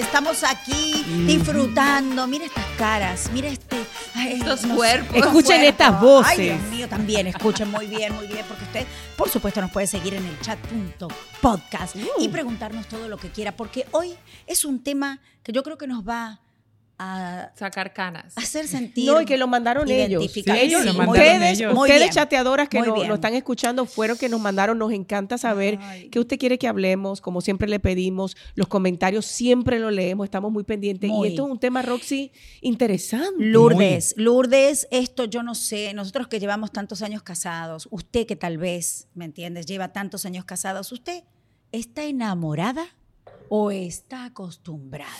estamos aquí disfrutando. Mira estas caras, mira este, ay, Estos no cuerpos. Escuchen cuerpos. estas voces. Ay, Dios mío, también escuchen muy bien, muy bien, porque usted, por supuesto, nos puede seguir en el chat.podcast Uh. y preguntarnos todo lo que quiera, porque hoy es un tema que yo creo que nos va a Sacar canas. hacer sentir. No, y que lo mandaron ellos. ellos Sí, lo muy mandaron bien, ellos. muy ustedes bien. chateadoras que nos están escuchando fueron que nos mandaron. Nos encanta saber Ay. qué usted quiere que hablemos. Como siempre le pedimos, los comentarios siempre los leemos, estamos muy pendientes. Muy. Y esto es un tema, Roxy, interesante. Lourdes, Lourdes, esto yo no sé, nosotros que llevamos tantos años casados, usted que tal vez, ¿me entiendes? Lleva tantos años casados, ¿usted está enamorada o está acostumbrada?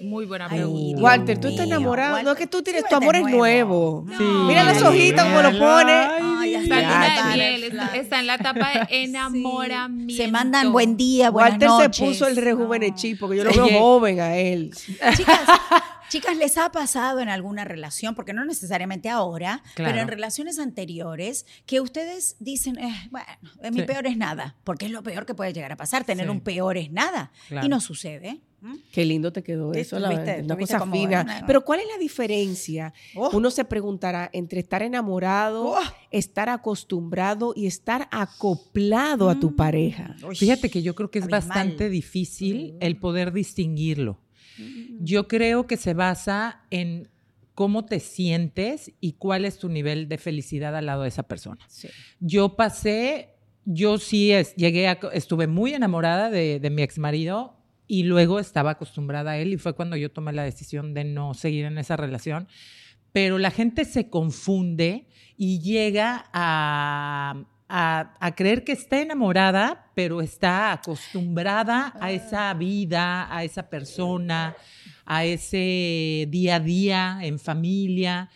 Muy buena pregunta. Walter, tú estás enamorado. Walter, No es que tú tienes, tu amor es nuevo. nuevo. Sí. Mira las hojitas como lo pone. Ay, Está en está, está la etapa de enamoramiento. Se mandan buen día, buenas Walter noches. se puso el rejuvenechí porque yo lo veo joven a él. Chicas, chicas, ¿les ha pasado en alguna relación, porque no necesariamente ahora, Claro. pero en relaciones anteriores, que ustedes dicen, eh, bueno, mi Sí. peor es nada, porque es lo peor que puede llegar a pasar, tener Sí. un peor es nada, Claro. y no sucede. ¿Mm? Qué lindo te quedó Sí, eso, la verdad, una cosa fina. Pero ¿cuál es la diferencia? Oh. Uno se preguntará entre estar enamorado, Oh. estar acostumbrado y estar acoplado a tu pareja. Uy, Fíjate que yo creo que es abismal. bastante difícil el poder distinguirlo. Yo creo que se basa en cómo te sientes y cuál es tu nivel de felicidad al lado de esa persona. Sí. Yo pasé, yo sí es- llegué a, estuve muy enamorada de, de mi ex marido y luego estaba acostumbrada a él y fue cuando yo tomé la decisión de no seguir en esa relación. Pero la gente se confunde y llega a, a- a creer que está enamorada, pero está acostumbrada a esa vida, a esa persona, a ese día a día en familia.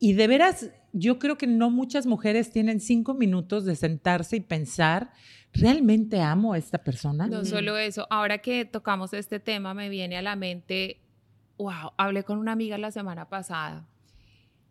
Y de veras, yo creo que no muchas mujeres tienen cinco minutos de sentarse y pensar, ¿realmente amo a esta persona? No solo eso, ahora que tocamos este tema me viene a la mente, wow, hablé con una amiga la semana pasada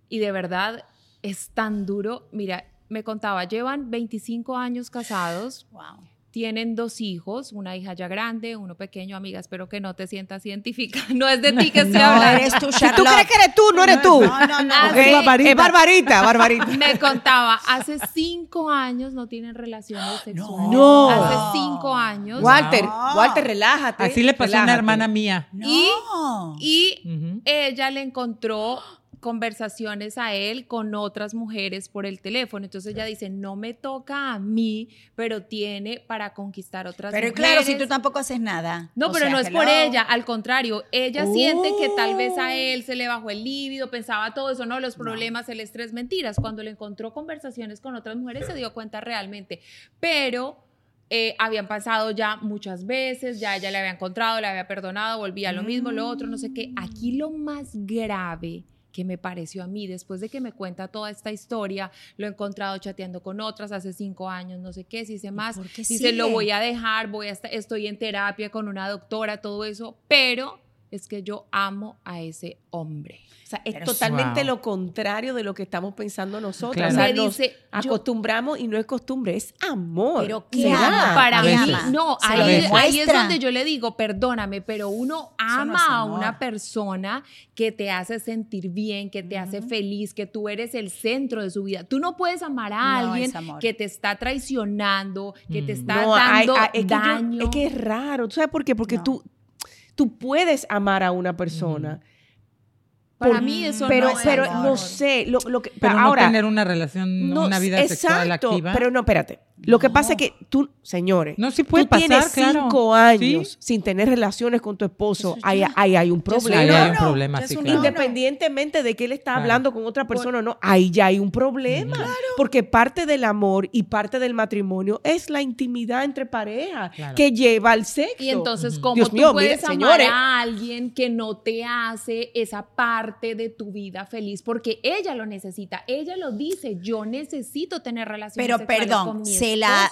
y de verdad es tan duro. Mira, me contaba, llevan 25 años casados, Wow. Tienen dos hijos, una hija ya grande, uno pequeño, amiga, espero que no te sientas identificada, no es de ti que estoy No, hablando. eres tú, Si tú crees que eres tú, no eres tú. No, no, no. Ah, sí. Es barbarita, barbarita. Me contaba, hace cinco años no tienen relaciones sexuales. No. Hace cinco años. Walter, No. Walter, relájate. Así le pasó a una hermana mía. No. Y Ujú. ella le encontró conversaciones a él con otras mujeres por el teléfono. Entonces ella dice, no me toca a mí, pero tiene para conquistar otras Pero mujeres. claro, si tú tampoco haces nada. No, O pero sea, no es por hello. ella, al contrario, ella siente que tal vez Oh. a él se le bajó el líbido, pensaba todo eso, no, los problemas, el estrés, mentiras. Cuando le encontró conversaciones con otras mujeres se dio cuenta realmente, pero eh, habían pasado ya muchas veces, ya ella le había encontrado, le había perdonado, volvía a lo mismo, lo otro, no sé qué. Aquí lo más grave que me pareció a mí, después de que me cuenta toda esta historia, lo he encontrado chateando con otras hace cinco años, no sé qué, si hice más, qué dice, lo voy a dejar, voy a esta- estoy en terapia con una doctora, todo eso, pero es que yo amo a ese hombre. O sea, es Pero totalmente wow. lo contrario de lo que estamos pensando nosotros. Claro. O sea, Me nos dice, yo- acostumbramos y no es costumbre, es amor. Pero ¿qué ama? Para mí, no, ahí, es donde yo le digo, perdóname, pero uno no ama a una persona que te hace sentir bien, que te hace feliz, que tú eres el centro de su vida. Tú no puedes amar a No alguien que te está traicionando, que te está No, dando hay- es, que yo- daño. es que es raro. ¿Tú sabes por qué? Porque No. tú, tú puedes amar a una persona. Para por- mí eso pero, no es pero amor. no sé, lo, lo que, Pero ahora, no tener una relación, no, una vida sexual exacto, activa. Pero no, espérate. Lo que No. pasa es que tú, señores, no, sí puede tú pasar, tienes claro. cinco años Sí. sin tener relaciones con tu esposo, ahí, ahí hay un problema. Ahí hay un problema, sí, claro. Independientemente de que él está Claro. hablando con otra persona o no, ahí ya hay un problema. Porque parte del amor y parte del matrimonio es la intimidad entre parejas Claro. que lleva al sexo. Y entonces. ¿cómo Dios tú mío, puedes mire, amar señores. a alguien que no te hace esa parte de tu vida feliz? Porque ella lo necesita. Ella lo dice, yo necesito tener relaciones Pero sexuales con perdón, mi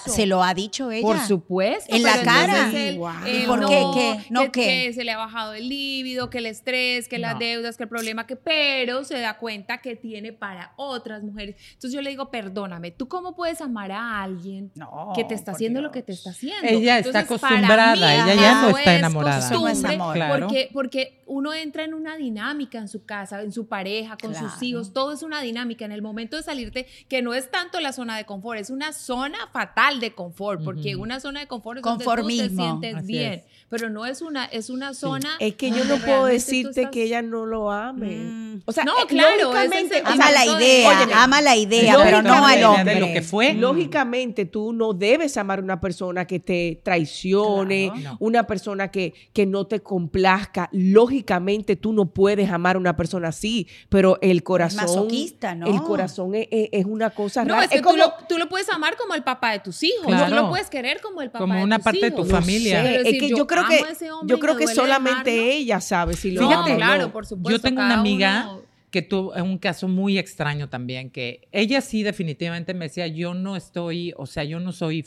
¿se la, lo ha dicho ella. Por supuesto. En la cara. él, eh, ¿Y por no, qué? ¿Qué? ¿No que, qué? que se le ha bajado el líbido, que el estrés, que las deudas, que el problema, que pero se da cuenta que tiene para otras mujeres. Entonces yo le digo, perdóname, ¿tú cómo puedes amar a alguien No, que te está haciendo lo que te está haciendo? Ella está Entonces, para acostumbrada, mí, ella ya no está es enamorada. Eso no es amor. Porque, porque uno entra en una dinámica en su casa, en su pareja, con sus hijos, todo es una dinámica. En el momento de salirte, que no es tanto la zona de confort, es una zona fatal de confort, porque una zona de confort es donde tú te Conformismo. sientes Así bien, es. pero no es una, es una zona. Es que yo donde no puedo decirte estás- que ella no lo ame. Mm. O sea, No, eh, claro, lógicamente, o Ama la idea, Óyeme, ama la idea, pero no al idea hombre. de lo que fue. Mm. Lógicamente, tú no debes amar a una persona que te traicione, Claro. No. una persona que, que no te complazca. Lógicamente, tú no puedes amar a una persona así, pero el corazón. masoquista, ¿no? El corazón es, es- es una cosa No, rara. es que Es tú, como- lo, tú lo puedes amar como el papá de tus hijos, Claro. tú lo puedes querer como el papá Como de una tus parte de tu no familia. sé, es que yo yo creo que yo creo que solamente dejarlo. ella sabe si lo No, Fíjate, claro, no. por supuesto. Yo tengo una amiga uno- que tuvo un caso muy extraño también, que ella sí definitivamente me decía, yo no estoy, o sea, yo no soy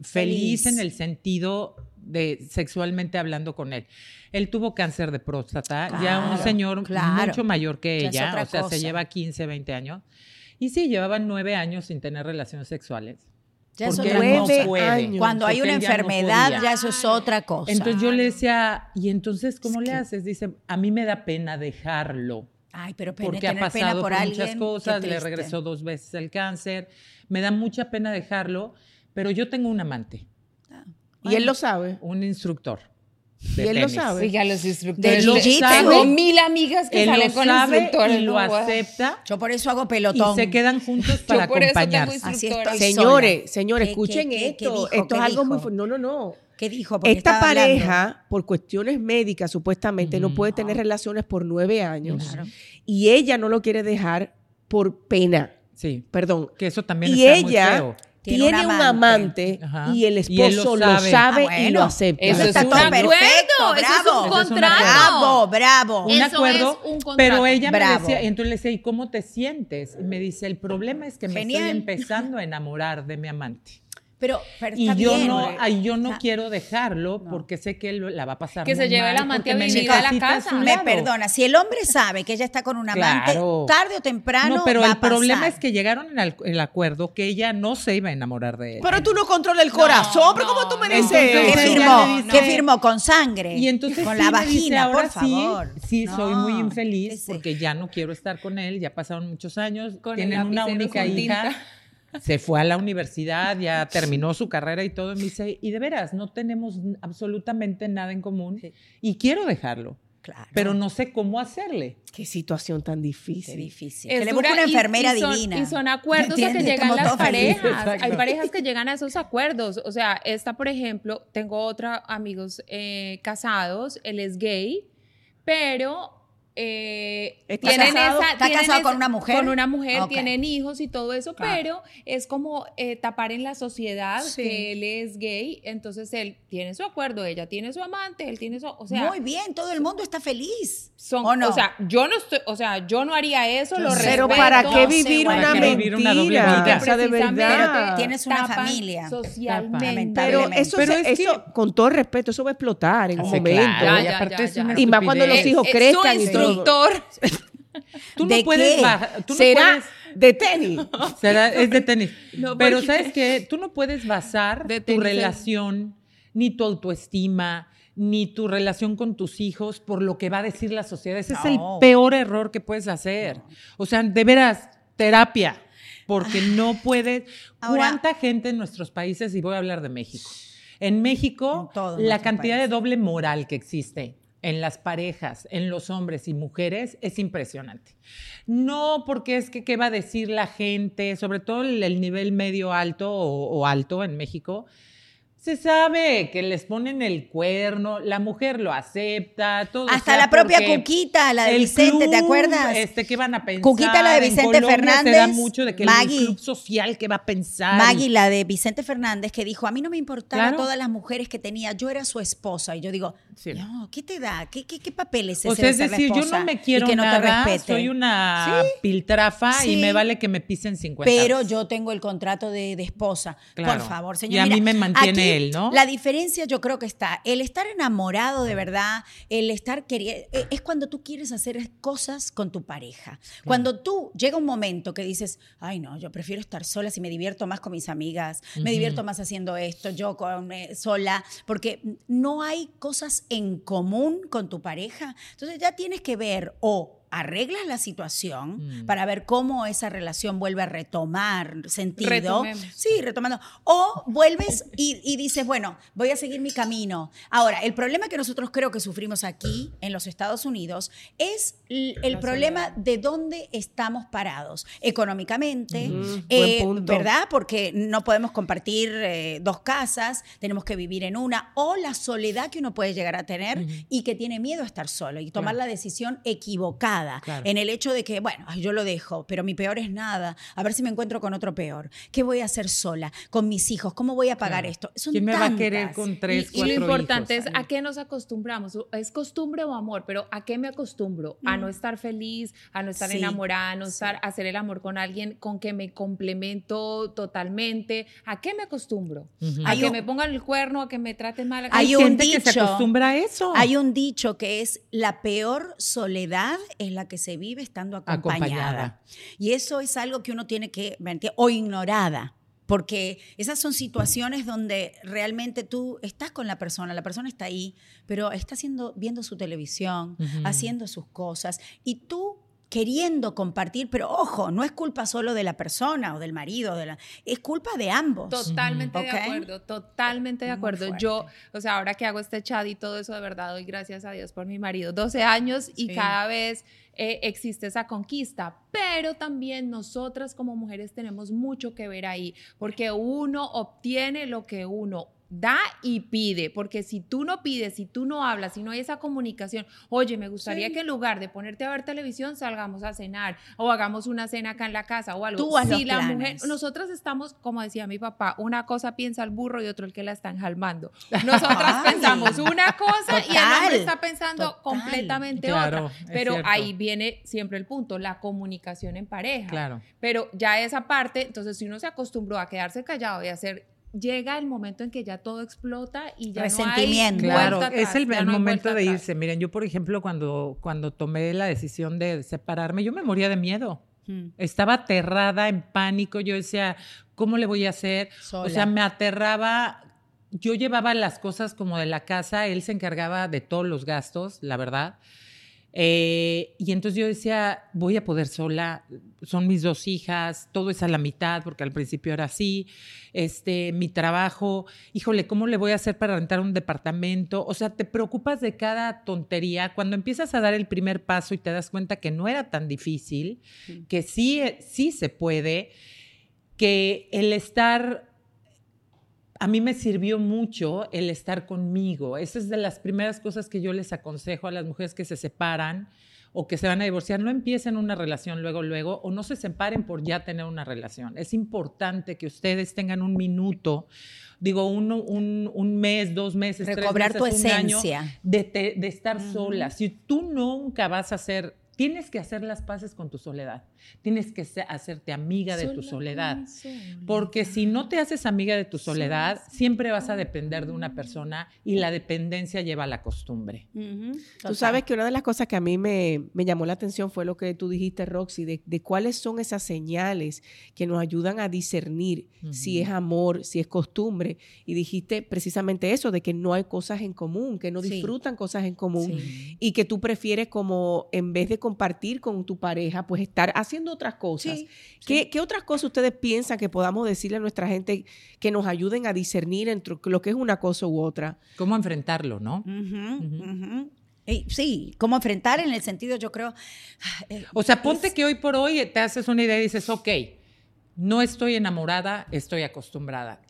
feliz, Feliz. en el sentido de sexualmente hablando con él. Él tuvo cáncer de próstata, ya un Claro, señor claro. mucho mayor que ella, o sea, cosa. se lleva 15, 20 años. Y sí, llevaban nueve años sin tener relaciones sexuales. Ya es porque otra cosa. Nueve años. Cuando hay una él ya no enfermedad, ya eso es otra cosa. Entonces yo le decía, ¿y entonces cómo Es le que- haces? Dice, a mí me da pena dejarlo Ay, pero pena, porque ha pena pasado por, por, alguien. muchas cosas, le regresó dos veces el cáncer, me da mucha pena dejarlo, pero yo tengo un amante, Y él lo sabe. un instructor. Y de él lo sabe. Sí, ya los instructores. Tengo mil amigas que Él salen lo con sabe instructores. y lo acepta Yo por eso hago y pelotón. se quedan juntos para por eso tengo acompañarse. Así estoy Señores, sola. señores, ¿Qué- escuchen qué- esto. qué dijo? esto ¿Qué es algo muy dijo? fu- No, no, no. ¿Qué dijo? Porque Esta hablando. pareja, por cuestiones médicas, supuestamente, no Ujú. puede tener relaciones por nueve años. Claro. Y ella no lo quiere dejar por pena. Sí, Perdón. que eso también Y está muy ella feo. Tiene tiene, un un amante. y el Y él lo esposo lo sabe. Ah, y lo acepta. Eso es está un todo acuerdo, perfecto, eso es bravo. un Eso es un contrato. Bravo, bravo. Un Eso acuerdo, es un contrato. pero ella me decía, y entonces le decía, ¿y cómo te sientes? Y me dice, el problema es que me Genial. estoy empezando a enamorar de mi amante. Pero, pero Y yo bien. no, ay, yo no quiero dejarlo No. porque sé que él la va a pasar Que se muy lleve mal el amante a me vivir a la a casa. Me perdona, si el hombre sabe que ella está con un amante, Claro. tarde o temprano No, pero va el a pasar. problema es que llegaron en el, el acuerdo que ella no se iba a enamorar de él. Pero tú no controlas el corazón, pero ¿cómo tú me no, dices? ¿Qué ella firmó? dice- ¿Qué firmó? ¿Con sangre? y entonces Con sí la dice, vagina, por favor. sí, sí soy muy infeliz porque ya no quiero estar con él, ya pasaron muchos años, Con tienen una única hija. Se fue a la universidad, ya terminó su carrera y todo, y me dice, y de veras, no tenemos absolutamente nada en común Sí. y quiero dejarlo, Claro. pero no sé cómo hacerle. Qué situación tan Qué difícil. difícil. Es que le busque una enfermera y son- divina. Y son acuerdos a que llegan Como las feliz. parejas. Hay parejas que llegan a esos acuerdos. O sea, esta, por ejemplo, tengo otra amigos eh, casados, él es gay, pero eh, ¿Está tienen casado? esa- ¿Está tienen casado esa- con una mujer? Con una mujer, tienen hijos y todo eso, Claro. pero es como eh, tapar en la sociedad Sí. que él es gay, entonces él tiene su acuerdo, ella tiene su amante, él tiene su, o sea, Muy bien, todo el mundo está feliz. son, ¿O no? o sea, yo no estoy, o sea, yo no haría eso, Yo lo Pero respeto. ¿para qué vivir ¿para una qué mentira? vivir una doble vida? O sea, de Precisamente verdad. Tienes una familia. Socialmente. Pero eso, Pero es que- con todo respeto, eso va a explotar en un Sí, momento. claro, Ya, y más cuando los hijos Eh, crezcan y todo. Instructor. Tú no ¿De puedes qué? bajar, tú no Será puedes- de tenis. Será- es de tenis. No, Pero ¿sabes qué? Tú no puedes basar De tu relación, ni tu autoestima, ni tu relación con tus hijos por lo que va a decir la sociedad. Ese es el peor error que puedes hacer. O sea, de veras, terapia. Porque no puedes. Ahora- ¿Cuánta gente en nuestros países, y voy a hablar de México? En México, En la cantidad de doble moral que existe en las parejas, en los hombres y mujeres, es impresionante. No porque es que qué va a decir la gente, sobre todo el, el nivel medio alto o, o alto en México, Se sabe que les ponen el cuerno, la mujer lo acepta, todo. Hasta la propia Cuquita, la de Vicente, ¿te acuerdas? Este, ¿qué van a pensar? Cuquita, la de En Vicente Colombia Se da Fernández, mucho de que Maggie. el club social, ¿qué va a pensar? Maggie, la de Vicente Fernández, que dijo, a mí no me importaba Claro. todas las mujeres que tenía, yo era su esposa. Y yo digo, Sí. no, ¿qué te da? ¿Qué, qué, qué papel es ese O sea, es decir, yo no me quiero que no te nada, soy una piltrafa Sí. y me vale que me pisen 50. Pero yo tengo el contrato de, de esposa. Claro. Por favor, señor. Y a mí Mira, me mantiene él, ¿no? La diferencia yo creo que está. El estar enamorado de verdad, el estar queriendo. Es cuando tú quieres hacer cosas con tu pareja. Cuando tú llega un momento que dices, ay, no, yo prefiero estar sola si me divierto más con mis amigas, me divierto más haciendo esto, yo con, eh, sola, porque no hay cosas en común con tu pareja. Entonces ya tienes que ver o arreglas la situación Mm. para ver cómo esa relación vuelve a retomar sentido. Retomemos. Sí, retomando. O vuelves y, y dices, bueno, voy a seguir mi camino. Ahora, el problema que nosotros creo que sufrimos aquí en los Estados Unidos es el problema de dónde estamos parados económicamente, eh. ¿verdad? Porque no podemos compartir eh, dos casas, tenemos que vivir en una, o la soledad que uno puede llegar a tener y que tiene miedo a estar solo y tomar Claro. la decisión equivocada Claro. en el hecho de que, bueno, yo lo dejo, pero mi peor es nada, a ver si me encuentro con otro peor. ¿Qué voy a hacer sola? Con mis hijos, ¿cómo voy a pagar Claro. esto? Son ¿Quién me va a tantas. querer con tres, Y, y lo cuatro importante hijos? es a qué nos acostumbramos. ¿Es costumbre o amor? Pero ¿a qué me acostumbro? A no estar feliz, a no estar Mm. Sí, enamorada, a no sí. estar, a hacer el amor con alguien con que me complemento totalmente. ¿A qué me acostumbro? Ujú. A Hay que un- me pongan el cuerno, a que me traten mal. a que- Hay Hay un gente que se dicho- acostumbra a eso. Hay un dicho que es la peor soledad es la que se vive estando acompañada. Acompañada. Y eso es algo que uno tiene que, o ignorada. Porque esas son situaciones donde realmente tú estás con la persona, la persona está ahí, pero está haciendo, viendo su televisión, haciendo sus cosas, y tú queriendo compartir, pero ojo, no es culpa solo de la persona o del marido, de la, es culpa de ambos. Totalmente de acuerdo, totalmente de acuerdo. Yo, o sea, ahora que hago este chat y todo eso, de verdad doy gracias a Dios por mi marido. 12 años y Sí. cada vez eh, existe esa conquista, pero también nosotras como mujeres tenemos mucho que ver ahí, porque uno obtiene lo que uno da y pide, porque si tú no pides, si tú no hablas, si no hay esa comunicación, oye, me gustaría Sí. que en lugar de ponerte a ver televisión salgamos a cenar o hagamos una cena acá en la casa o algo. Tú haz si los la planes. mujer, nosotras estamos, como decía mi papá, una cosa piensa el burro y otro el que la está enjalmando. Nosotras Ay. pensamos una cosa y el hombre está pensando total. completamente Claro, otra. Pero ahí viene siempre el punto, la comunicación en pareja. Claro. Pero ya esa parte, entonces si uno se acostumbró a quedarse callado y a hacer llega el momento en que ya todo explota y ya Resentimiento. no hay Claro, vuelta es atrás, el, el no momento de atrás. irse. Miren, yo, por ejemplo, cuando, cuando tomé la decisión de separarme, yo me moría de miedo. Mm. Estaba aterrada, en pánico. Yo decía, ¿cómo le voy a hacer? Sola. O sea, me aterraba. Yo llevaba las cosas como de la casa, él se encargaba de todos los gastos, la verdad. Eh, y entonces yo decía, voy a poder sola, son mis dos hijas, todo es a la mitad, porque al principio era así, este, mi trabajo, híjole, ¿cómo le voy a hacer para rentar un departamento? O sea, te preocupas de cada tontería. Cuando empiezas a dar el primer paso y te das cuenta que no era tan difícil, que sí, sí se puede, que el estar a mí me sirvió mucho el estar conmigo. Esa es de las primeras cosas que yo les aconsejo a las mujeres que se separan o que se van a divorciar. No empiecen una relación luego, luego, o no se separen por ya tener una relación. Es importante que ustedes tengan un minuto, digo, uno, un, un mes, dos meses, Recobrar tres tu meses, un año, de, te- de estar sola. Si tú nunca vas a hacer, tienes que hacer las paces con tu soledad. Tienes que hacerte amiga de tu soledad. Porque si no te haces amiga de tu soledad, siempre vas a depender de una persona y la dependencia lleva a la costumbre. Tú sabes que una de las cosas que a mí me, me llamó la atención fue lo que tú dijiste, Roxy, de, de cuáles son esas señales que nos ayudan a discernir si es amor, si es costumbre. Y dijiste precisamente eso, de que no hay cosas en común, que no Sí. disfrutan cosas en común. Sí. Y que tú prefieres como, en vez de compartir con tu pareja, pues estar haciendo otras cosas. Sí, ¿Qué, qué otras cosas ustedes piensan que podamos decirle a nuestra gente que nos ayuden a discernir entre lo que es una cosa u otra? ¿Cómo enfrentarlo, no? Y sí, cómo enfrentar en el sentido, yo creo. eh, O sea, ponte es- que hoy por hoy te haces una idea y dices, ok, no estoy enamorada, estoy acostumbrada.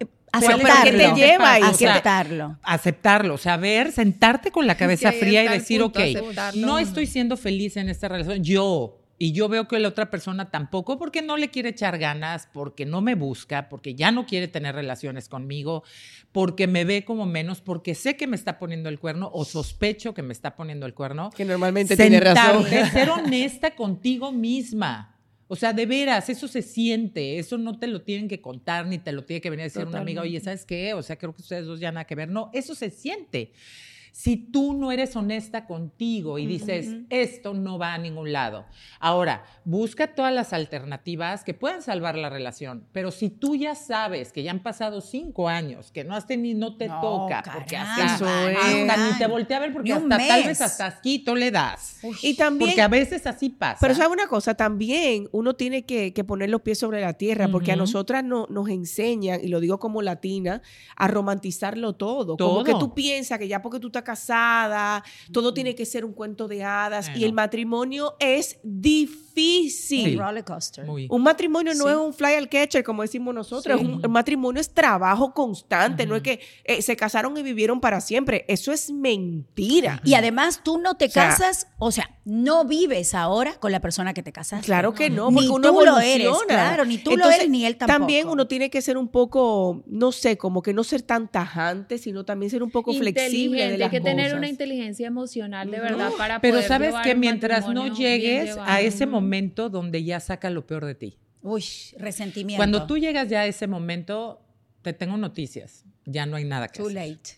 ¿Cuál es lo que Aceptarlo. te lleva ahí? O sea, Aceptarlo. aceptarlo, o sea, ver, sentarte con la cabeza ahí fría y decir, punto, ok, aceptarlo. no estoy siendo feliz en esta relación, yo, y yo veo que la otra persona tampoco, porque no le quiere echar ganas, porque no me busca, porque ya no quiere tener relaciones conmigo, porque me ve como menos, porque sé que me está poniendo el cuerno o sospecho que me está poniendo el cuerno. Que normalmente tiene razón. Sentarte, ser honesta contigo misma. O sea, de veras, eso se siente, eso no te lo tienen que contar ni te lo tiene que venir a decir una amiga, oye, ¿sabes qué? O sea, creo que ustedes dos ya nada que ver. No, eso se siente. Si tú no eres honesta contigo y dices, esto no va a ningún lado. Ahora, busca todas las alternativas que puedan salvar la relación, pero si tú ya sabes que ya han pasado cinco años, que no has tenido, no te No, toca, porque hasta, Eso hasta ni te voltea a ver, porque hasta tal vez hasta asquito le das. Y también, Porque a veces así pasa. pero ¿sabes una cosa? También uno tiene que, que poner los pies sobre la tierra, porque a nosotras no, nos enseñan, y lo digo como latina, a romantizarlo todo. Como Todo. que tú piensas que ya porque tú estás casada, todo tiene que ser un cuento de hadas, y el matrimonio es difícil. Sí. Roller coaster. Muy. Un matrimonio no es un fly al catcher, como decimos nosotros. Sí. Un, un matrimonio es trabajo constante. No es que eh, se casaron y vivieron para siempre. Eso es mentira. Y además tú no te O sea- casas, o sea, no vives ahora con la persona que te casaste. Claro que no, Ni porque uno tú lo eres, claro, ni tú lo eres, ni él tampoco. También uno tiene que ser un poco, no sé, como que no ser tan tajante, sino también ser un poco flexible de las hay que tener una inteligencia emocional de verdad para Pero poder sabes que mientras no llegues a ese momento donde ya saca lo peor de ti. Uy, resentimiento. Cuando tú llegas ya a ese momento, te tengo noticias. Ya no hay nada que Too hacer. late.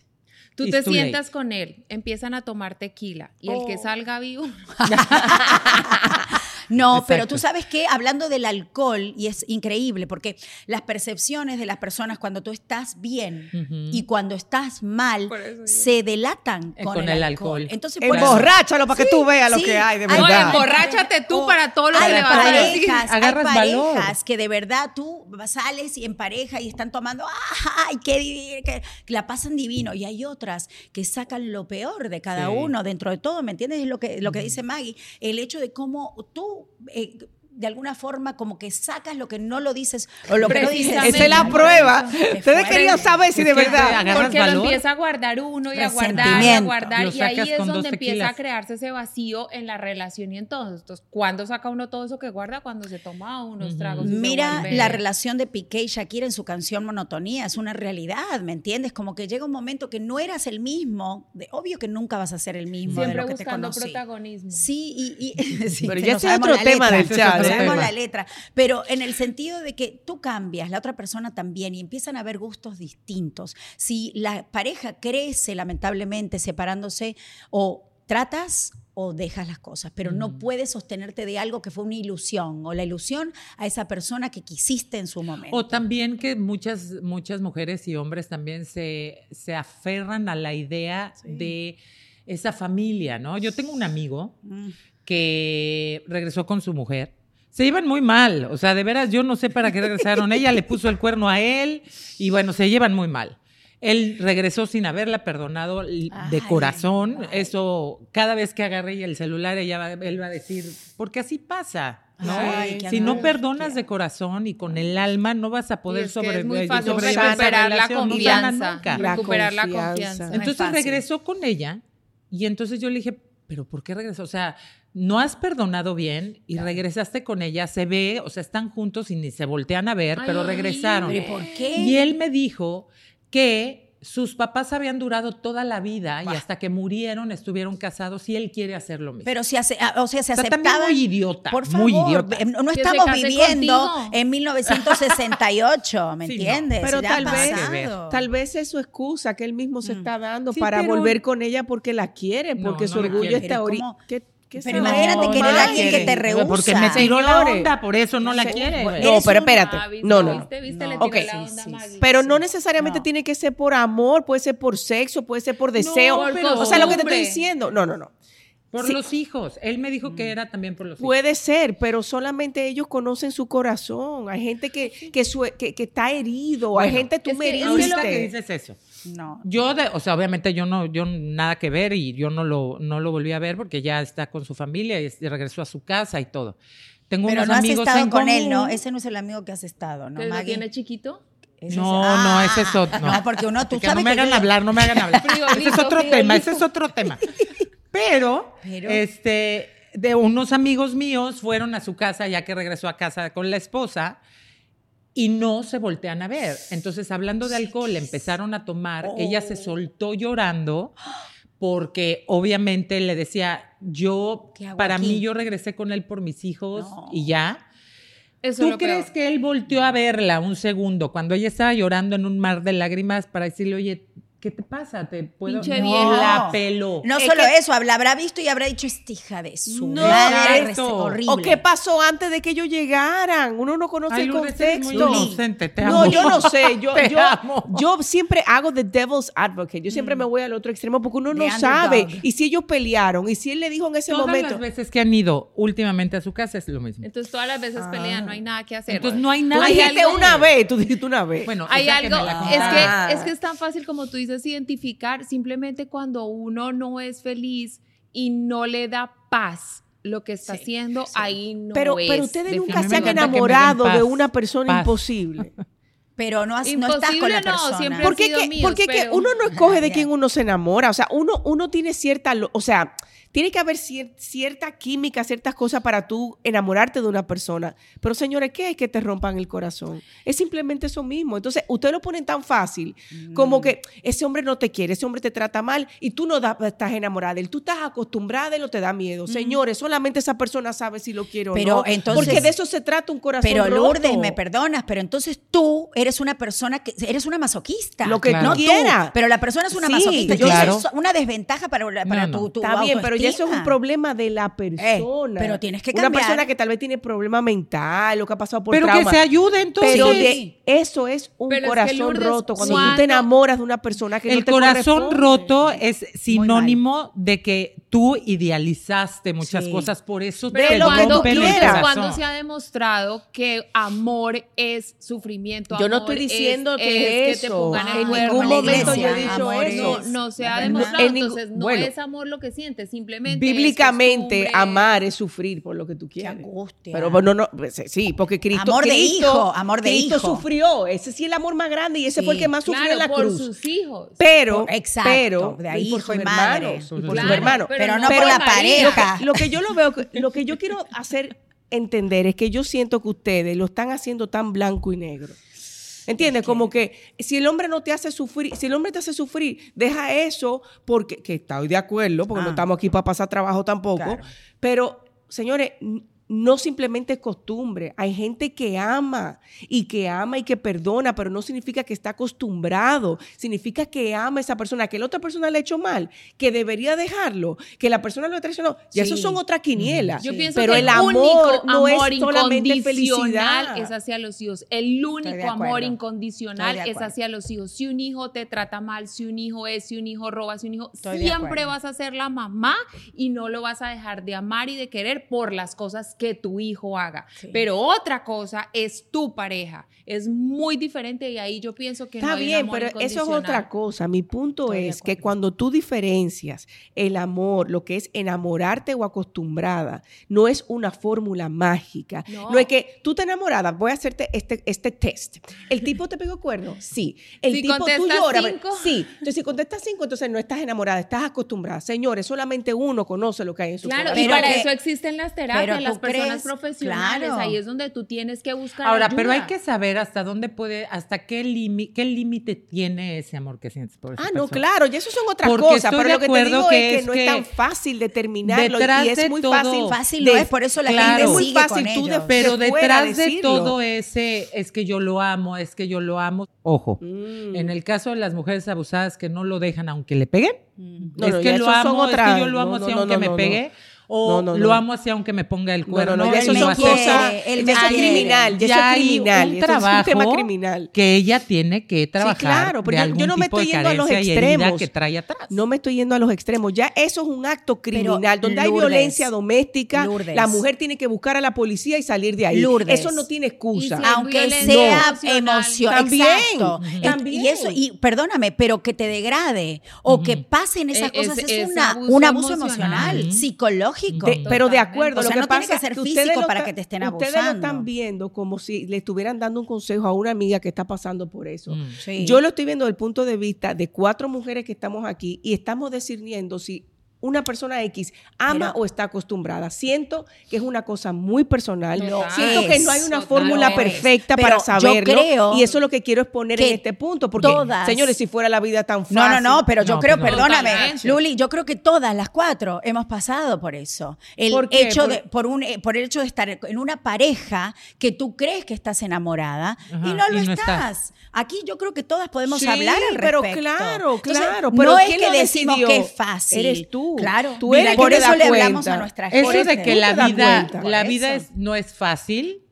Tú It's te too sientas late. con él, empiezan a tomar tequila y el que Oh. salga vivo. No, pero tú sabes que hablando del alcohol, y es increíble, porque las percepciones de las personas cuando tú estás bien y cuando estás mal se delatan Eh, con, con el, el alcohol. alcohol. Entonces, por eso- Emborráchalo para que Sí, tú veas lo sí. que hay de verdad. emborráchate tú Oh, para todo lo que hay le vas a decir. hay valor. parejas que de verdad tú sales y en pareja y están tomando, ¡ay, qué divino! que la pasan divino. Y hay otras que sacan lo peor de cada Sí. uno dentro de todo, ¿me entiendes? Es lo que, lo que dice Maggie, el hecho de cómo tú... eh, de alguna forma como que sacas lo que no lo dices o lo que no dices. Esa es la prueba. Ustedes querían saber si de verdad. Porque lo empieza a guardar uno y a guardar y a guardar. Y ahí es donde empieza a crearse ese vacío en la relación y entonces. Entonces, ¿cuándo saca uno todo eso que guarda? Cuando se toma unos tragos. Mira la relación de Piqué y Shakira en su canción Monotonía, es una realidad, ¿me entiendes? Como que llega un momento que no eras el mismo, de, obvio que nunca vas a ser el mismo Siempre de lo que te buscando conocí. protagonismo. Sí, y, y- sí, Pero ya es otro tema letra, del chat. Sabemos la letra, pero en el sentido de que tú cambias, la otra persona también, y empiezan a haber gustos distintos. Si la pareja crece lamentablemente separándose, o tratas o dejas las cosas, pero no puedes sostenerte de algo que fue una ilusión, o la ilusión a esa persona que quisiste en su momento. O también que muchas, muchas mujeres y hombres también se, se aferran a la idea de esa familia, ¿no? Yo tengo un amigo Mm. que regresó con su mujer. Se llevan muy mal, o sea, de veras yo no sé para qué regresaron. Ella le puso el cuerno a él y bueno, se llevan muy mal. Él regresó sin haberla perdonado de Ay, corazón. ay. Eso, cada vez que agarre ella el celular, ella va- él va a decir, porque así pasa. ¿no? Ay, si no perdonas de corazón y con el alma, no vas a poder sobrevivir. recuperar la no confianza. La recuperar la confianza. Entonces regresó con ella y entonces yo le dije, pero ¿por qué regresó? O sea, no has perdonado bien y regresaste con ella, se ve, o sea, están juntos y ni se voltean a ver, pero regresaron. ¿Pero por qué? Y él me dijo que sus papás habían durado toda la vida y hasta que murieron estuvieron casados y él quiere hacer lo mismo. Pero si hace, ah, o sea, se aceptaban. muy idiota, Por favor, muy idiota. eh, no estamos viviendo contigo. en 1968, ¿me Sí, no. entiendes? Pero Ya tal vez, tal vez es su excusa que él mismo se Mm. está dando Sí, para pero- volver con ella porque la quiere, porque no su orgullo quiere. está ahorita. ¿Cómo? ¿Qué- qué Pero imagínate querer a alguien que te rehúsa. Porque me tiró la onda, por eso no la quiere. No, pero espérate. Ah. No, no. No. Pero no necesariamente No. tiene que ser por amor, puede ser por sexo, puede ser por deseo. por o sea, lo que te estoy diciendo. No, no, no. Por Sí. los hijos. Él me dijo que era también por los hijos. Puede ser, pero solamente ellos conocen su corazón. Hay gente que, que, su- que- que está herido, hay gente tú es me es que heriste. que dices eso. No. Yo, de- o sea, obviamente yo no, yo nada que ver y yo no lo, no lo volví a ver porque ya está con su familia y, es- y regresó a su casa y todo. Tengo Pero unos no has amigos estado en con él, ¿no? Ese no es el amigo que has estado, ¿no, ¿Que lo Maggie? tiene chiquito? Ese No, es- no, Ah, ese es otro. No, porque uno, tú Que sabes no me que hagan yo- hablar, no me hagan hablar. ese es otro tema, ese es otro tema. Pero, Pero- este, de unos amigos míos fueron a su casa ya que regresó a casa con la esposa y no se voltean a ver. Entonces, hablando de alcohol, empezaron a tomar. Ella se soltó llorando porque obviamente le decía, yo, ¿Qué hago para aquí? mí, yo regresé con él por mis hijos No. y ya. Eso ¿Tú crees peor. que él volteó a verla un segundo cuando ella estaba llorando en un mar de lágrimas para decirle, oye, ¿qué te pasa? ¿Te puedo...? Pinche no, la peló. No Es solo que- eso, habla- habrá visto y habrá dicho, esta hija de su No, madre, horrible. ¿O qué pasó antes de que ellos llegaran? Uno no conoce Ay, el Lourdes, eres muy contexto. inocente, te no, yo no sé. Yo, Te yo, amo. yo siempre hago the devil's advocate. Yo siempre me voy al otro extremo porque uno The no underdog. sabe. Y si ellos pelearon, y si él le dijo en ese Todas momento. las veces que han ido últimamente a su casa es lo mismo. Entonces todas las veces pelean, no hay nada que hacer. Entonces no hay Tú nada que dijiste algo- una vez, tú dijiste una vez. Bueno, Hay que algo, me la es que, es que es tan fácil como tú dices identificar simplemente cuando uno no es feliz y no le da paz lo que está Sí, haciendo, sí. ahí no pero, es. pero ustedes nunca se han enamorado de una persona paz. imposible. Pero no, has- no estás con la no, persona. siempre sido que, míos, porque que uno no escoge de quién uno se enamora. O sea, uno, uno tiene cierta, lo- o sea, tiene que haber cier- cierta química, ciertas cosas para tú enamorarte de una persona. Pero señores, ¿qué es que te rompan el corazón? Es simplemente eso mismo. Entonces, ustedes lo ponen tan fácil Mm. como que ese hombre no te quiere, ese hombre te trata mal y tú no da- estás enamorada de él. Tú estás acostumbrada de él o te da miedo. Señores, solamente esa persona sabe si lo quiere o Mm. Pero no. entonces- porque de eso se trata un corazón Pero Lourdes, me perdonas, pero entonces tú eres una persona que eres una masoquista. Lo que Claro. no tú quieras. tú, pero la persona es una Sí, masoquista. Yo claro. eso es una desventaja para, para No, no. tu, tu Está bien, pero ya eso es un problema de la persona. pero tienes que Una cambiar. persona que tal vez tiene problema mental o que ha pasado por Pero trauma. que se ayude entonces. pero de eso es un Pero es que, corazón Lourdes, roto. Cuando tú cuando- te enamoras de una persona que no el te corazón roto es sinónimo de que tú idealizaste muchas Sí. cosas, por eso Ve te lo el quieras. cuando se ha demostrado que amor es sufrimiento. Yo no estoy es- diciendo que es que te eso. pongan Ah, el en ningún momento yo he iglesia. dicho Amor eso. No, no se ha demostrado, en entonces no bueno. es amor lo que sientes, simplemente Bíblicamente, amar es sufrir por lo que tú quieres. angustia. Pero bueno, no, pues, sí, porque Cristo. Amor de Cristo- hijo, amor de Cristo hijo. sufrió. Ese sí es el amor más grande y ese Sí. fue el que más sufrió Claro, en la por cruz. sus hijos. Pero, Por- exacto, pero, de ahí por hijo sus hermanos, por sus hermanos. pero Pero no no por la pareja. Lo que yo lo veo, lo que yo quiero hacer entender es que yo siento que ustedes lo están haciendo tan blanco y negro. ¿Entiendes? Como que si el hombre no te hace sufrir, si el hombre te hace sufrir, deja eso porque, que estoy de acuerdo, porque no Ah. estamos aquí para pasar trabajo tampoco, Claro. pero señores, no simplemente es costumbre. Hay gente que ama y que ama y que perdona, pero no significa que está acostumbrado. Significa que ama a esa persona, que la otra persona le ha hecho mal, que debería dejarlo, que la persona lo traicionó. Y eso Sí. son otras quinielas. Yo pienso pero que el el, amor único no amor es solamente incondicional felicidad. es hacia los hijos. El único amor incondicional es hacia los hijos. Si un hijo te trata mal, si un hijo es, si un hijo roba, si un hijo, Estoy siempre vas a ser la mamá y no lo vas a dejar de amar y de querer por las cosas que tu hijo haga. Sí. Pero otra cosa es tu pareja. Es muy diferente y ahí yo pienso que Está no hay bien, amor pero eso es otra cosa. Mi punto Estoy es que cuando tú diferencias el amor, lo que es enamorarte o acostumbrada, no es una fórmula mágica. No. No. es que tú te enamorada, voy a hacerte este, este test. ¿El tipo te pegó cuerno? Sí. ¿El Si tipo tú contestas lloras? cinco. Sí. Entonces, si contestas cinco, entonces no estás enamorada, estás acostumbrada. Señores, solamente uno conoce lo que hay en su Claro, corazón. y Pero para que- eso existen las pero terapias, tú las personas crees- profesionales. claro. Ahí es donde tú tienes que buscar Ahora, pero hay que saber hasta dónde puede, hasta qué límite, qué límite tiene ese amor que sientes por esa Ah, no, claro, y eso son otras Porque cosas, pero lo que te digo que es que es no es tan fácil determinarlo detrás y es de muy todo- fácil. Fácil de- no es, por eso la Claro. gente Es muy sigue fácil con tú de- ellos. Pero detrás de todo ese, es que yo lo amo, es que yo lo amo. Ojo, Mm. en el caso de las mujeres abusadas que no lo dejan aunque le peguen, No, es no, que lo amo, es que yo lo amo no, así no, aunque no, me no, pegue, o No, no, lo no. amo así aunque me ponga el No, cuerno. no, no, no, ya él eso él eso es criminal, ya, Ya eso es hay criminal, un eso es un tema trabajo criminal. que ella tiene que trabajar claro, pero de yo- algún yo no me estoy yendo a los extremos. que trae atrás. No me estoy yendo a los extremos. Ya eso es un acto criminal, donde hay violencia doméstica. Lourdes. La mujer tiene que buscar a la policía y salir de ahí. Lourdes. Eso no tiene excusa. Si- aunque sea emocional. emocional. También, Exacto. ujú. Es- también. Y eso, y perdóname, pero que te degrade o que pasen esas Es- cosas es, es una- abuso un abuso emocional. psicológico. De- pero de acuerdo, O sea, lo que no tiene pasa que ser físico para te estén Ustedes lo abusando. están viendo como si le estuvieran dando un consejo a una amiga que está pasando por eso. Mm. Sí. Yo lo estoy viendo desde el punto de vista de cuatro mujeres que estamos aquí y estamos discerniendo si una persona X ama o está acostumbrada. Siento que es una cosa muy personal. Siento que no hay una fórmula perfecta para yo saberlo. creo y eso es lo que quiero exponer en este punto. Porque, todas- señores, si fuera la vida tan fácil. No, no, no, pero yo No, creo, pues no. perdóname, Totalmente. Luli, yo creo que todas las cuatro hemos pasado por eso. El ¿Por qué? hecho Por- de, por un, por el hecho de estar en una pareja que tú crees que estás enamorada Ajá, y no lo y no estás. estás. Aquí yo creo que todas podemos Sí, hablar al pero respecto. claro, Entonces, claro, pero no es ¿quién que decimos que es fácil. Eres tú. Claro. Tú eres por eso le hablamos cuenta. a nuestra Eso gente. de que la vida, la Por vida eso. es, no es fácil,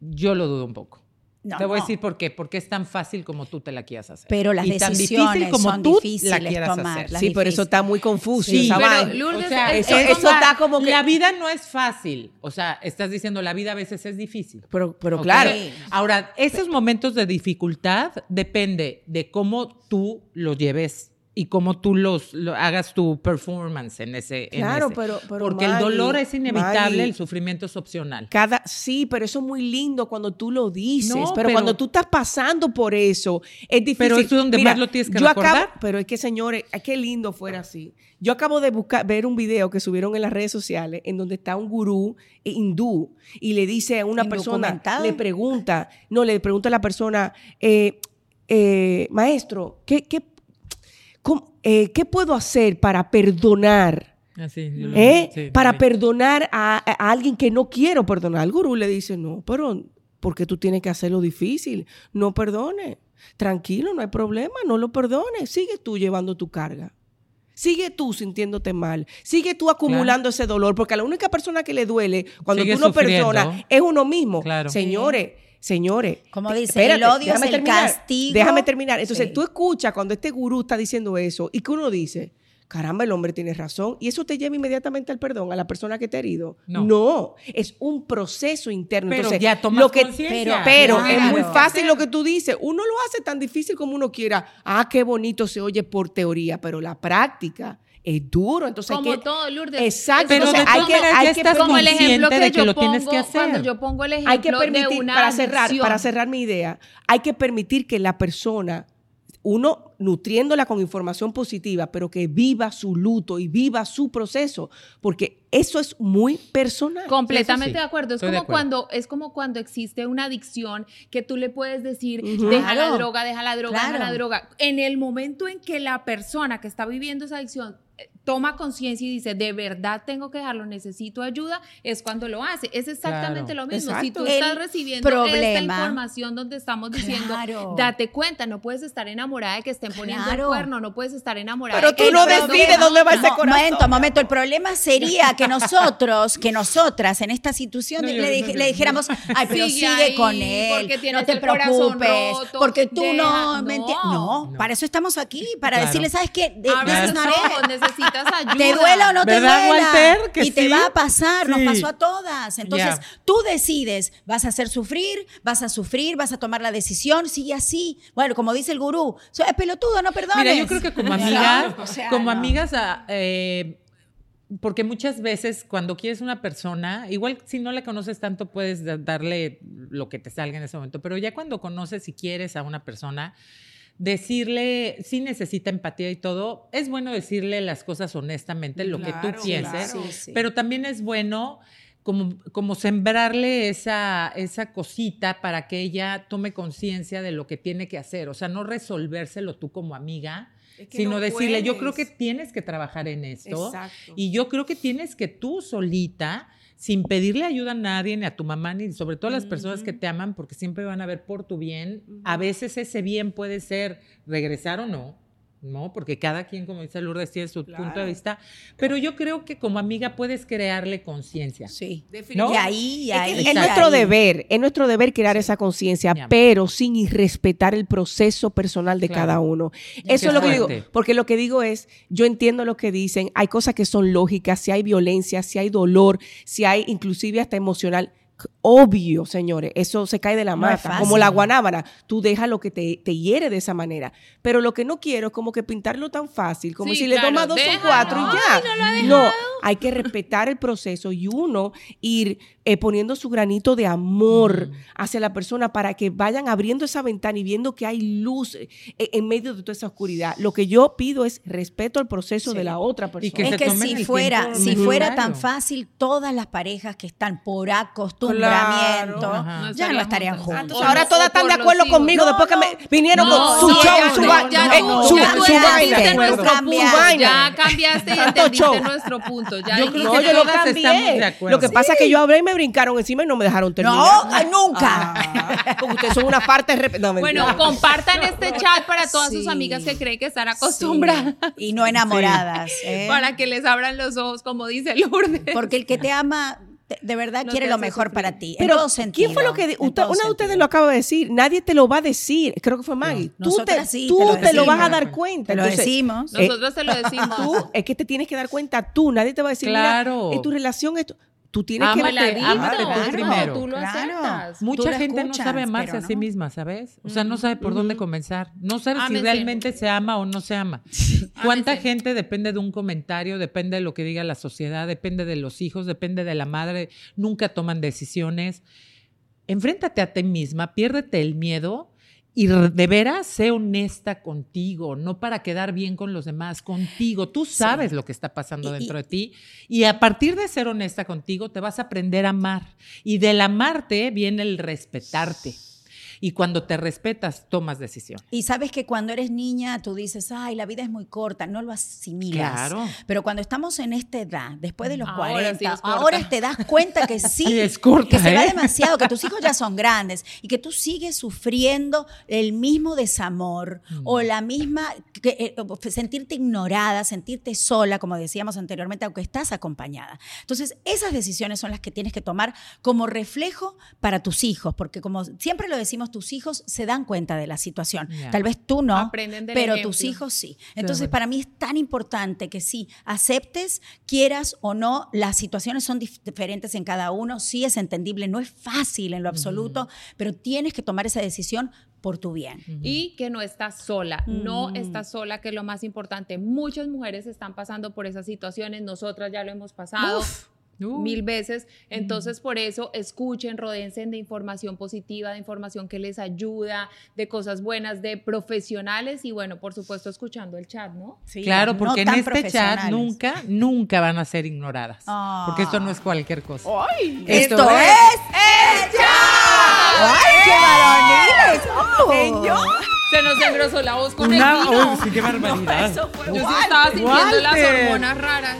yo lo dudo un poco. No, te voy a no. decir por qué. Porque es tan fácil como tú te la quieras hacer. Pero las y tan decisiones difícil como son tú difíciles la quieras tomar, hacer. Sí, pero eso difíciles. está muy confuso. Sí, pero. Lourdes, O sea, es- eso, es eso está como que. La vida no es fácil. O sea, estás diciendo la vida a veces es difícil. pero, pero Ok. claro. Ahora, esos momentos de dificultad depende de cómo tú los lleves y cómo tú los lo- hagas tu performance en ese. en Claro, ese. pero- pero Porque el dolor es inevitable, Maggie. el sufrimiento es opcional. Cada, sí, pero eso es muy lindo cuando tú lo dices. No, pero, pero- cuando tú estás pasando por eso, es difícil. Pero eso es donde más lo tienes que yo acabo- pero es que, señores, qué lindo fuera así. Yo acabo de buscar, ver un video que subieron en las redes sociales en donde está un gurú hindú y le dice a una persona, le pregunta, no, le pregunta a la persona, eh, eh, maestro, ¿qué, qué, eh, ¿qué puedo hacer para perdonar? Así, lo- ¿Eh? sí, para sí. perdonar a, a alguien que no quiero perdonar. El gurú le dice, no, pero porque tú tienes que hacerlo difícil. No perdone. Tranquilo, no hay problema, no lo perdones. Sigue tú llevando tu carga. Sigue tú sintiéndote mal. Sigue tú acumulando ese dolor, porque a la única persona que le duele cuando Sigue tú no perdonas es uno mismo. Claro. Señores, señores. Como dice, espérate, el odio es el terminar, castigo. Déjame terminar. Entonces, Sí. tú escuchas cuando este gurú está diciendo eso y que uno dice, caramba, el hombre tiene razón. Y eso te lleva inmediatamente al perdón a la persona que te ha herido. No. es un proceso interno. Pero Entonces, ya tomas lo que, pero Claro. es muy fácil lo que tú dices. Uno lo hace tan difícil como uno quiera. Ah, qué bonito se oye por teoría, pero la práctica es duro. Entonces, hay como que- todo, Lourdes. Exacto. Pero Entonces, de hay que, hay que estás como el ejemplo consciente que de que yo lo pongo tienes que hacer. cuando yo pongo el ejemplo hay que de permitir, una para cerrar, adicción. para cerrar mi idea, hay que permitir que la persona, uno nutriéndola con información positiva, pero que viva su luto y viva su proceso, porque eso es muy personal. Completamente sí, de acuerdo. Es estoy de como acuerdo. cuando es como cuando existe una adicción que tú le puedes decir, deja la droga, deja la droga, deja la droga. En el momento en que la persona que está viviendo esa adicción toma conciencia y dice, de verdad tengo que dejarlo, necesito ayuda, es cuando lo hace. Es exactamente Claro. lo mismo. Si tú estás El recibiendo esta información donde estamos diciendo, Claro. date cuenta, no puedes estar enamorada de que estén poniendo el Claro. cuerno, no puedes estar enamorada Pero de que tú no decides dónde va ese No, corazón. Momento, momento. El problema sería que nosotros, que nosotras en esta situación No, le, no, no, le dijéramos, ay, pero Sigue sigue ahí, con él, porque no te el corazón preocupes, roto, porque tú deja- no, me no. enti- no, No. para eso estamos aquí, para Claro. decirle, ¿sabes qué? De- los necesitas ayuda. Te duela o no te ¿Verdad, duela. Walter? Y te va a pasar, nos Sí. pasó a todas. Entonces, tú decides, vas a hacer sufrir, vas a sufrir, vas a tomar la decisión, sigue así. Bueno, como dice el gurú, soy pelotudo, no perdones. Mira, yo creo que como amigas, o sea, como no. amigas, eh, porque muchas veces cuando quieres una persona, igual si no la conoces tanto puedes da- darle lo que te salga en ese momento, pero ya cuando conoces y quieres a una persona, decirle, si necesita empatía y todo, es bueno decirle las cosas honestamente, lo que tú pienses, claro. Pero también es bueno como, como sembrarle esa, esa cosita para que ella tome conciencia de lo que tiene que hacer. O sea, no resolvérselo tú como amiga, Es que sino no decirle, yo creo que tienes que trabajar en esto. Exacto. Y yo creo que tienes que tú solita, sin pedirle ayuda a nadie, ni a tu mamá, ni sobre todo a las personas que te aman, porque siempre van a ver por tu bien. A veces ese bien puede ser regresar o no. ¿No? Porque cada quien, como dice Lourdes, tiene su punto de vista. Pero yo creo que como amiga puedes crearle conciencia. Sí. Definitivamente. Y ahí, y Es, que ahí. es y nuestro ahí. deber, es nuestro deber crear esa conciencia, pero sin irrespetar el proceso personal de Claro. cada uno. Ya, Eso es lo que digo, porque lo que digo es, yo entiendo lo que dicen, hay cosas que son lógicas, si hay violencia, si hay dolor, si hay inclusive hasta emocional. Obvio, señores, eso se cae de la No mata, como la guanábana, tú dejas lo que te, te hiere de esa manera, pero lo que no quiero es como que pintarlo tan fácil, como Sí, si le claro, toma dos o cuatro y ya. Ay, no hay que respetar el proceso y uno ir eh, poniendo su granito de amor hacia la persona para que vayan abriendo esa ventana y viendo que hay luz eh, en medio de toda esa oscuridad. Lo que yo pido es respeto al proceso de la otra persona. que es que si fuera, si fuera tan fácil, todas las parejas que están por Claro. Ajá. ya no estarían juntos. Ahora todas están de acuerdo conmigo No, después que me vinieron No, con su no, show, ya su vaina, entendiste nuestro su punto. vaina. Ya cambiaste y entendiste nuestro punto. Ya Yo creo que yo lo todas estamos de cambié. acuerdo. Lo que pasa es que yo hablé y me brincaron encima y no me dejaron terminar. No, ay, nunca. Ah, porque ustedes son una parte Bueno, compartan este chat para todas sus amigas que creen que están acostumbradas. Y no enamoradas. ¿eh? Para que les abran los ojos, como dice Lourdes. Porque el que te ama, de verdad No quiere lo mejor sufrir. para ti. en Pero. ¿quién fue lo que usted- una de ustedes lo acaba de decir? Nadie te lo va a decir. Creo que fue Maggie. tú te, sí, tú te lo te lo vas a dar cuenta. Te lo Entonces, decimos. eh, Nosotros te lo decimos. Tú, es que te tienes que dar cuenta tú. Nadie te va a decir, Claro. mira, en tu relación esto. Tú tienes que... Ámate tú claro, primero. Tú lo Claro. aceptas. Tú Mucha gente no sabe amarse a sí misma, ¿sabes? O sea, no sabe por dónde comenzar. No sabe si realmente se ama o no se ama. ¿Cuánta gente depende de un comentario, depende de lo que diga la sociedad, depende de los hijos, depende de la madre? Nunca toman decisiones. Enfréntate a ti misma, piérdete el miedo y de veras sé honesta contigo, no para quedar bien con los demás, contigo. Tú sabes lo que está pasando Y- y- dentro de ti y a partir de ser honesta contigo te vas a aprender a amar. Y del amarte viene el respetarte. Y cuando te respetas, tomas decisiones. Y sabes que cuando eres niña tú dices, ay, la vida es muy corta, no lo asimilas. Claro. Pero cuando estamos en esta edad, después de los Ahora 40, sí es corta. ahora te das cuenta que sí, Sí, es corta, que se va ¿eh? demasiado, que tus hijos ya son grandes y que tú sigues sufriendo el mismo desamor Mm. o la misma, que, eh, sentirte ignorada, sentirte sola, como decíamos anteriormente, aunque estás acompañada. Entonces, esas decisiones son las que tienes que tomar como reflejo para tus hijos, porque como siempre lo decimos, tus hijos se dan cuenta de la situación. Tal vez tú no, Aprenden del pero ejemplo. tus hijos sí. Entonces, para mí es tan importante que sí, aceptes, quieras o no, las situaciones son dif- diferentes en cada uno, sí es entendible, no es fácil en lo absoluto, pero tienes que tomar esa decisión por tu bien. Y que no estás sola, no estás sola, que es lo más importante. Muchas mujeres están pasando por esas situaciones, nosotras ya lo hemos pasado. Uh. Mil veces. Entonces, por eso, escuchen, rodeense de información positiva, de información que les ayuda, de cosas buenas, de profesionales y, bueno, por supuesto, escuchando el chat, ¿no? Sí, Claro, no porque tan en este chat nunca, nunca van a ser ignoradas. Ah. Porque esto no es cualquier cosa. Esto, es El ¡Ay, qué varoniles! Oh. Se nos engrosó la voz con Una- el vino. Uy, sí, qué barbaridad. Yo sí estaba sintiendo las Walter. hormonas raras.